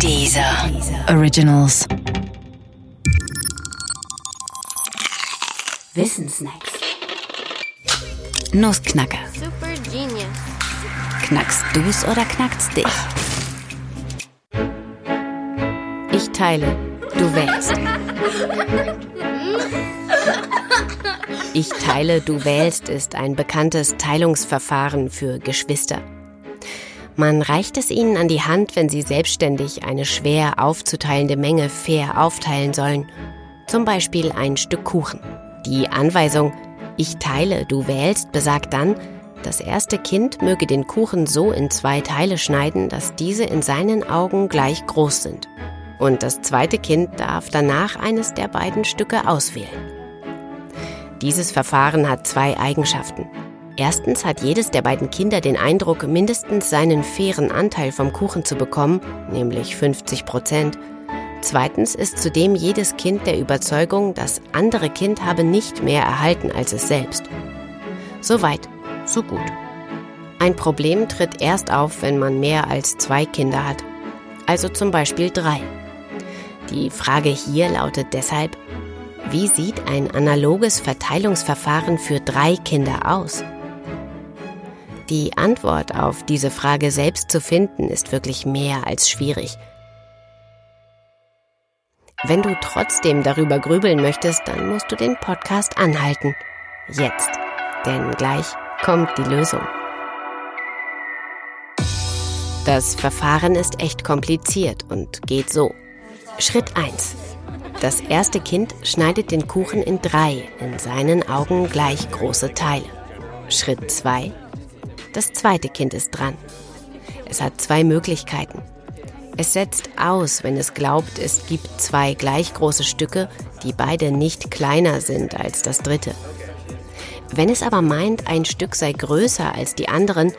Dieser Originals. Wissensnacks. Nussknacker. Super genius. Knackst du's oder knackt's dich? Ich teile, du wählst. Ich teile, du wählst ist ein bekanntes Teilungsverfahren für Geschwister. Man reicht es ihnen an die Hand, wenn sie selbstständig eine schwer aufzuteilende Menge fair aufteilen sollen. Zum Beispiel ein Stück Kuchen. Die Anweisung Ich teile, du wählst besagt dann, das erste Kind möge den Kuchen so in zwei Teile schneiden, dass diese in seinen Augen gleich groß sind. Und das zweite Kind darf danach eines der beiden Stücke auswählen. Dieses Verfahren hat zwei Eigenschaften. Erstens hat jedes der beiden Kinder den Eindruck, mindestens seinen fairen Anteil vom Kuchen zu bekommen, nämlich 50 Prozent. Zweitens ist zudem jedes Kind der Überzeugung, das andere Kind habe nicht mehr erhalten als es selbst. Soweit, so gut. Ein Problem tritt erst auf, wenn man mehr als zwei Kinder hat, also zum Beispiel drei. Die Frage hier lautet deshalb, wie sieht ein analoges Verteilungsverfahren für drei Kinder aus? Die Antwort auf diese Frage selbst zu finden, ist wirklich mehr als schwierig. Wenn du trotzdem darüber grübeln möchtest, dann musst du den Podcast anhalten. Jetzt. Denn gleich kommt die Lösung. Das Verfahren ist echt kompliziert und geht so. Schritt 1. Das erste Kind schneidet den Kuchen in drei, in seinen Augen gleich große Teile. Schritt 2. Das zweite Kind ist dran. Es hat zwei Möglichkeiten. Es setzt aus, wenn es glaubt, es gibt zwei gleich große Stücke, die beide nicht kleiner sind als das dritte. Wenn es aber meint, ein Stück sei größer als die anderen,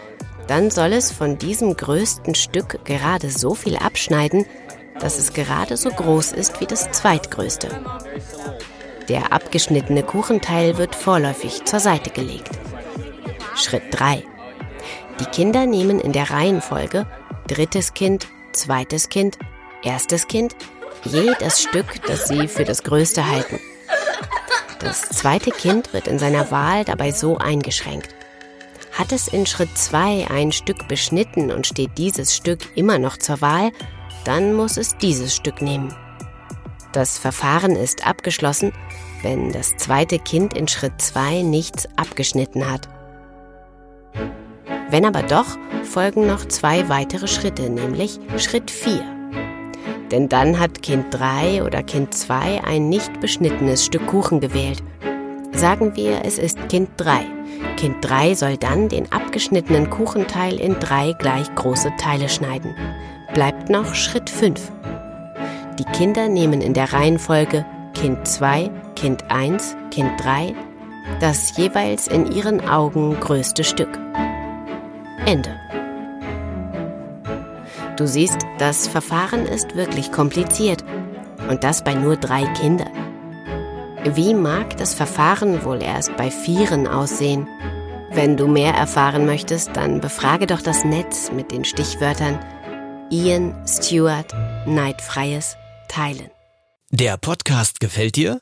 dann soll es von diesem größten Stück gerade so viel abschneiden, dass es gerade so groß ist wie das zweitgrößte. Der abgeschnittene Kuchenteil wird vorläufig zur Seite gelegt. Schritt 3. Die Kinder nehmen in der Reihenfolge drittes Kind, zweites Kind, erstes Kind je das Stück, das sie für das größte halten. Das zweite Kind wird in seiner Wahl dabei so eingeschränkt. Hat es in Schritt 2 ein Stück beschnitten und steht dieses Stück immer noch zur Wahl, dann muss es dieses Stück nehmen. Das Verfahren ist abgeschlossen, wenn das zweite Kind in Schritt 2 nichts abgeschnitten hat. Wenn aber doch, folgen noch zwei weitere Schritte, nämlich Schritt 4. Denn dann hat Kind 3 oder Kind 2 ein nicht beschnittenes Stück Kuchen gewählt. Sagen wir, es ist Kind 3. Kind 3 soll dann den abgeschnittenen Kuchenteil in drei gleich große Teile schneiden. Bleibt noch Schritt 5. Die Kinder nehmen in der Reihenfolge Kind 2, Kind 1, Kind 3 das jeweils in ihren Augen größte Stück. Ende. Du siehst, das Verfahren ist wirklich kompliziert. Und das bei nur drei Kindern. Wie mag das Verfahren wohl erst bei Vieren aussehen? Wenn du mehr erfahren möchtest, dann befrage doch das Netz mit den Stichwörtern Ian, Stewart, Neidfreies, Teilen. Der Podcast gefällt dir?